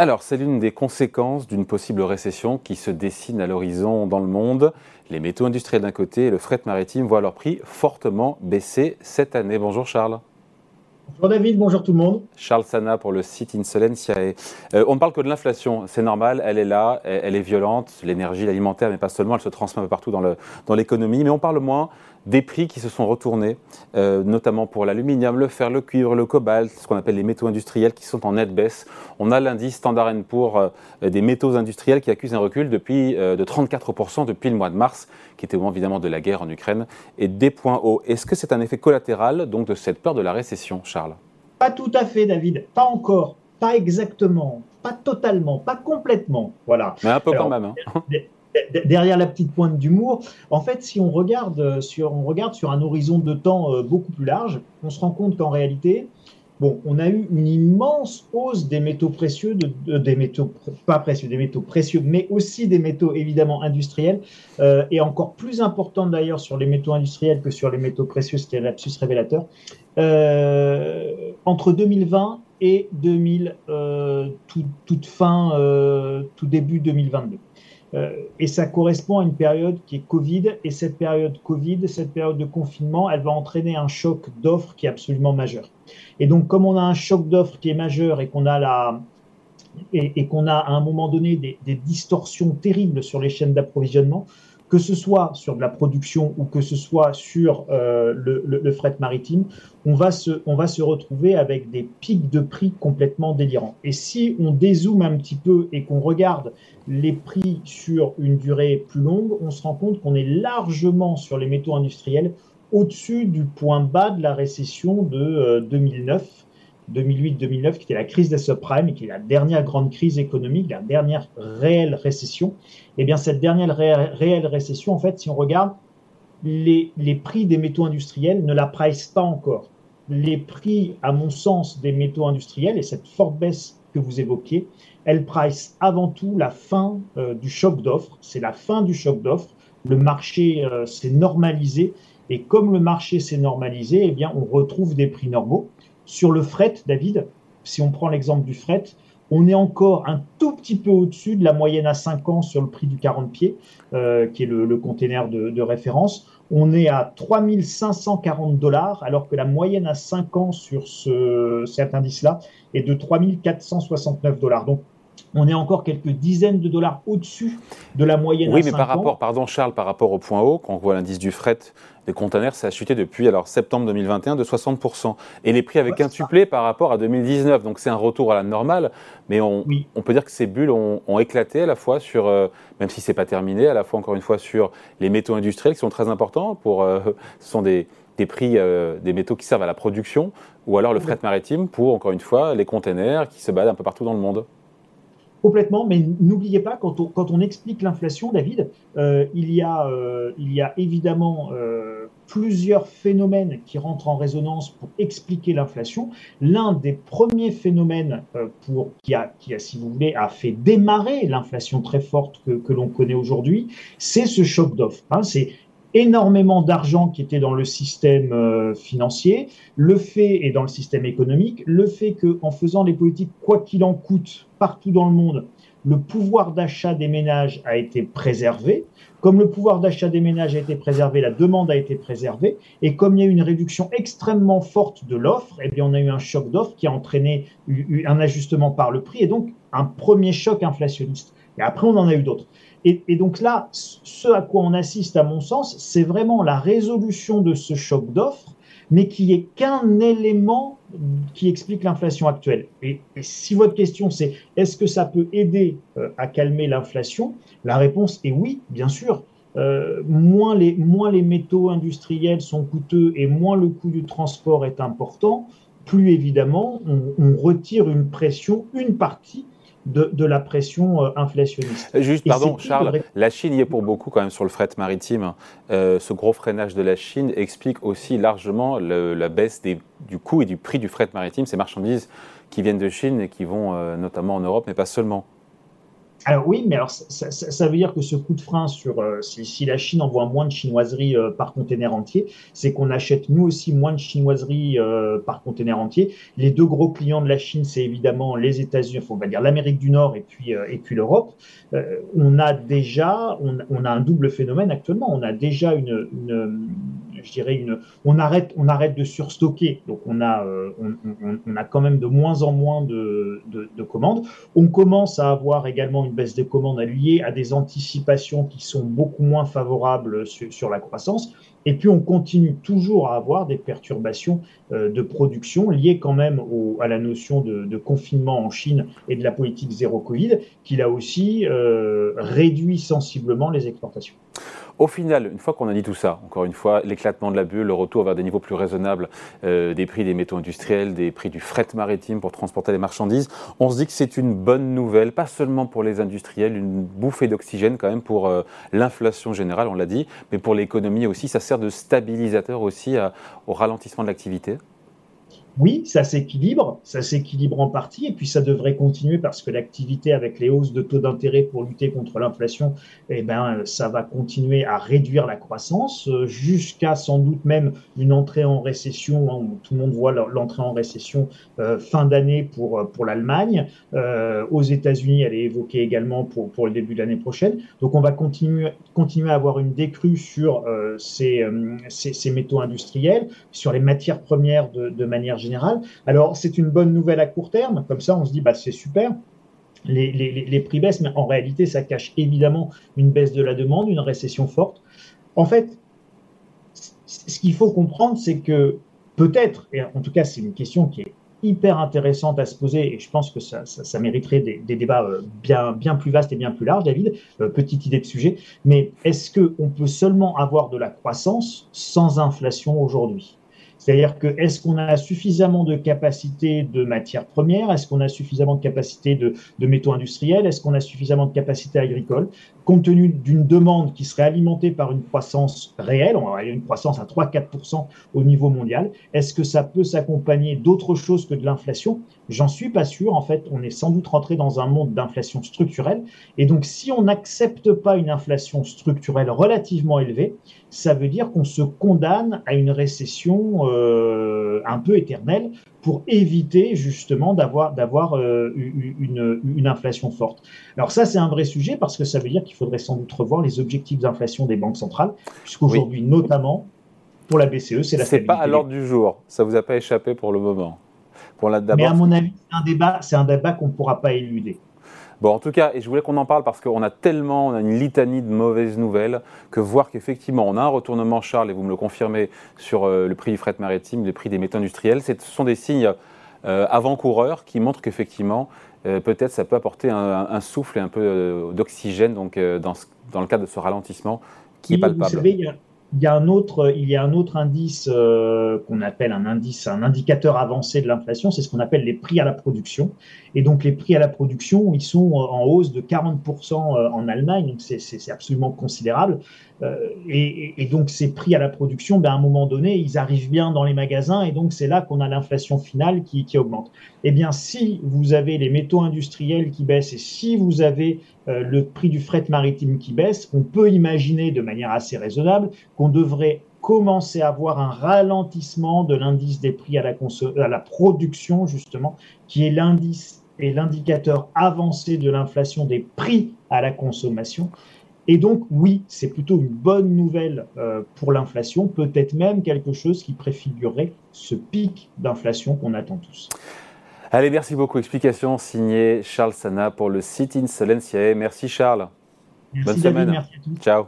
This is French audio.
Alors, c'est l'une des conséquences d'une possible récession qui se dessine à l'horizon dans le monde. Les métaux industriels d'un côté et le fret maritime voient leur prix fortement baisser cette année. Bonjour Charles. Bonjour David, bonjour tout le monde. Charles Sana pour le site Insolentiae. Euh, on ne parle que de l'inflation, c'est normal, elle est là, elle, est violente, l'énergie, l'alimentaire, mais pas seulement, elle se transmet partout dans l'économie, dans mais on parle moins des prix qui se sont retournés, euh, notamment pour l'aluminium, le fer, le cuivre, le cobalt, ce qu'on appelle les métaux industriels qui sont en nette baisse. On a l'indice Standard Poor's euh, des métaux industriels qui accuse un recul depuis, euh, de 34% depuis le mois de mars, qui était au moment évidemment de la guerre en Ukraine, et des points hauts. Est-ce que c'est un effet collatéral donc de cette peur de la récession, Charles? Pas tout à fait, David. Pas encore. Pas exactement. Pas totalement. Pas complètement. Voilà. Mais un peu quand même. Hein derrière la petite pointe d'humour, en fait, si on regarde regarde sur un horizon de temps euh, beaucoup plus large, on se rend compte qu'en réalité, on a eu une immense hausse des métaux précieux, de, des métaux pas précieux, des métaux précieux, mais aussi des métaux évidemment industriels, euh, et encore plus importante d'ailleurs sur les métaux industriels que sur les métaux précieux, ce qui est lapsus révélateur. Euh, entre 2020 et 2000, toute fin, tout début 2022. Euh, et ça correspond à une période qui est Covid. Et cette période Covid, cette période de confinement, elle va entraîner un choc d'offres qui est absolument majeur. Et donc, comme on a un choc d'offres qui est majeur et qu'on a la, et, qu'on a à un moment donné des, des distorsions terribles sur les chaînes d'approvisionnement, que ce soit sur de la production ou que ce soit sur euh, le, fret maritime, on va, se, on va se retrouver avec des pics de prix complètement délirants. Et si on dézoome un petit peu et qu'on regarde les prix sur une durée plus longue, on se rend compte qu'on est largement sur les métaux industriels au-dessus du point bas de la récession de 2009 euh, 2008-2009, qui était la crise des subprimes et qui est la dernière grande crise économique, la dernière réelle récession, eh bien cette dernière réelle récession, en fait, si on regarde, les, les prix des métaux industriels ne la price pas encore. Les prix, à mon sens, des métaux industriels et cette forte baisse que vous évoquiez, elle price avant tout la fin euh, du choc d'offres. C'est la fin du choc d'offres. Le marché euh, s'est normalisé et comme le marché s'est normalisé, eh bien on retrouve des prix normaux. Sur le fret, David, si on prend l'exemple du fret, on est encore un tout petit peu au-dessus de la moyenne à 5 ans sur le prix du 40 pieds, euh, qui est le, le container de, référence. On est à 3540 dollars, alors que la moyenne à 5 ans sur ce, cet indice-là est de 3469 dollars. Donc, on est encore quelques dizaines de dollars au-dessus de la moyenne. Oui, mais par rapport, pardon Charles, par rapport au point haut, quand on voit l'indice du fret des containers, ça a chuté depuis alors septembre 2021 de 60%. Et les prix avaient quintuplé par rapport à 2019. Donc c'est un retour à la normale, mais on, on peut dire que ces bulles ont, éclaté à la fois sur, euh, même si c'est pas terminé, à la fois encore une fois sur les métaux industriels qui sont très importants pour, euh, ce sont des, des prix euh, des métaux qui servent à la production, ou alors le fret maritime pour encore une fois les containers qui se baladent un peu partout dans le monde. Complètement, mais n'oubliez pas, quand on, explique l'inflation, David, euh, il, y a, euh, évidemment euh, plusieurs phénomènes qui rentrent en résonance pour expliquer l'inflation. L'un des premiers phénomènes pour, qui, a, si vous voulez, a fait démarrer l'inflation très forte que, que l'on connaît aujourd'hui, c'est ce choc d'offres. Hein, c'est énormément d'argent qui était dans le système euh, financier, le fait et dans le système économique, le fait que en faisant les politiques quoi qu'il en coûte partout dans le monde, le pouvoir d'achat des ménages a été préservé. Comme le pouvoir d'achat des ménages a été préservé, la demande a été préservée. Et comme il y a eu une réduction extrêmement forte de l'offre, eh bien, on a eu un choc d'offre qui a entraîné un ajustement par le prix et donc un premier choc inflationniste. Et après, on en a eu d'autres. Et, donc là, ce à quoi on assiste, à mon sens, c'est vraiment la résolution de ce choc d'offres, mais qui est qu'un élément qui explique l'inflation actuelle. Et, si votre question c'est est-ce que ça peut aider euh, à calmer l'inflation, la réponse est oui, bien sûr. Euh, moins, les, moins les métaux industriels sont coûteux et moins le coût du transport est important, plus évidemment on, on retire une pression, une partie de, la pression euh, inflationniste. Euh, juste, pardon, Charles, la Chine y est pour beaucoup quand même sur le fret maritime. Euh, ce gros freinage de la Chine explique aussi largement la baisse du coût et du prix du fret maritime, ces marchandises qui viennent de Chine et qui vont notamment en Europe, mais pas seulement. Alors oui, mais alors ça, veut dire que ce coup de frein sur euh, si, la Chine envoie moins de chinoiseries euh, par conteneur entier, c'est qu'on achète nous aussi moins de chinoiseries euh, par conteneur entier. Les deux gros clients de la Chine, c'est évidemment les États-Unis, on va dire l'Amérique du Nord et puis et puis l'Europe. on a déjà, on, a un double phénomène actuellement. On a déjà une, une je dirais une, on arrête, on arrête de surstocker. Donc on a, on, a quand même de moins en moins de commandes. On commence à avoir également une baisse des commandes liée à des anticipations qui sont beaucoup moins favorables sur, la croissance. Et puis on continue toujours à avoir des perturbations euh, de production liées quand même à la notion de, confinement en Chine et de la politique zéro Covid, qui là aussi euh, réduit sensiblement les exportations. Au final, une fois qu'on a dit tout ça, encore une fois, l'éclatement de la bulle, le retour vers des niveaux plus raisonnables euh, des prix des métaux industriels, des prix du fret maritime pour transporter les marchandises, on se dit que c'est une bonne nouvelle, pas seulement pour les industriels, une bouffée d'oxygène quand même pour euh, l'inflation générale, on l'a dit, mais pour l'économie aussi. Ça sert de stabilisateur aussi au ralentissement de l'activité oui, ça s'équilibre, ça s'équilibre en partie, et puis ça devrait continuer parce que l'activité avec les hausses de taux d'intérêt pour lutter contre l'inflation, eh ben, ça va continuer à réduire la croissance euh, jusqu'à sans doute même une entrée en récession. Hein, tout le monde voit l'entrée en récession euh, fin d'année pour, euh, pour l'Allemagne. aux États-Unis, elle est évoquée également pour, pour le début de l'année prochaine. Donc on va continuer, continuer à avoir une décrue sur ces, ces, métaux industriels, sur les matières premières de, de manière générale. Alors, c'est une bonne nouvelle à court terme. Comme ça, on se dit, bah, c'est super. Les, prix baissent, mais en réalité, ça cache évidemment une baisse de la demande, une récession forte. En fait, ce qu'il faut comprendre, c'est que peut-être, et en tout cas, c'est une question qui est hyper intéressante à se poser, et je pense que ça, mériterait des, débats euh, bien, plus vastes et bien plus larges, David. Euh, petite idée de sujet, mais est-ce qu'on peut seulement avoir de la croissance sans inflation aujourd'hui? C'est-à-dire que est-ce qu'on a suffisamment de capacité de matières premières? Est-ce qu'on a suffisamment de capacité de, de métaux industriels? Est-ce qu'on a suffisamment de capacité agricole? Compte tenu d'une demande qui serait alimentée par une croissance réelle, on va une croissance à 3-4% au niveau mondial, est-ce que ça peut s'accompagner d'autre chose que de l'inflation? J'en suis pas sûr. En fait, on est sans doute rentré dans un monde d'inflation structurelle. Et donc, si on n'accepte pas une inflation structurelle relativement élevée, ça veut dire qu'on se condamne à une récession euh, un peu éternelle pour éviter justement d'avoir d'avoir euh, une, une, inflation forte. Alors ça c'est un vrai sujet parce que ça veut dire qu'il faudrait sans doute revoir les objectifs d'inflation des banques centrales puisqu'aujourd'hui notamment pour la BCE c'est la C'est pas à l'ordre du jour, ça vous a pas échappé pour le moment. Pour la, Mais à mon avis c'est un débat c'est un débat qu'on ne pourra pas éluder. Bon, en tout cas, et je voulais qu'on en parle parce qu'on a tellement, on a une litanie de mauvaises nouvelles que voir qu'effectivement on a un retournement, Charles, et vous me le confirmez, sur euh, le prix du fret maritime, le prix des métaux industriels, ce sont des signes euh, avant-coureurs qui montrent qu'effectivement, euh, peut-être ça peut apporter un, souffle et un peu d'oxygène donc, dans, dans, le cadre de ce ralentissement qui est palpable. Vous savez, il y a un autre, il y a un autre indice euh, qu'on appelle un indice, un indicateur avancé de l'inflation, c'est ce qu'on appelle les prix à la production. Et donc les prix à la production, ils sont en hausse de 40% euh, en Allemagne, donc c'est absolument considérable. Euh, et, et, donc ces prix à la production, ben, à un moment donné, ils arrivent bien dans les magasins, et donc c'est là qu'on a l'inflation finale qui, qui augmente. Eh bien, si vous avez les métaux industriels qui baissent et si vous avez euh, le prix du fret maritime qui baisse, on peut imaginer de manière assez raisonnable qu'on devrait commencer à avoir un ralentissement de l'indice des prix à la, à la production, justement, qui est l'indice et l'indicateur avancé de l'inflation des prix à la consommation. Et donc, oui, c'est plutôt une bonne nouvelle euh, pour l'inflation, peut-être même quelque chose qui préfigurerait ce pic d'inflation qu'on attend tous. Allez, merci beaucoup. Explication signée Charles Sana pour le site Insolentiae. Merci Charles. Merci Bonne semaine. Merci à tous. Ciao.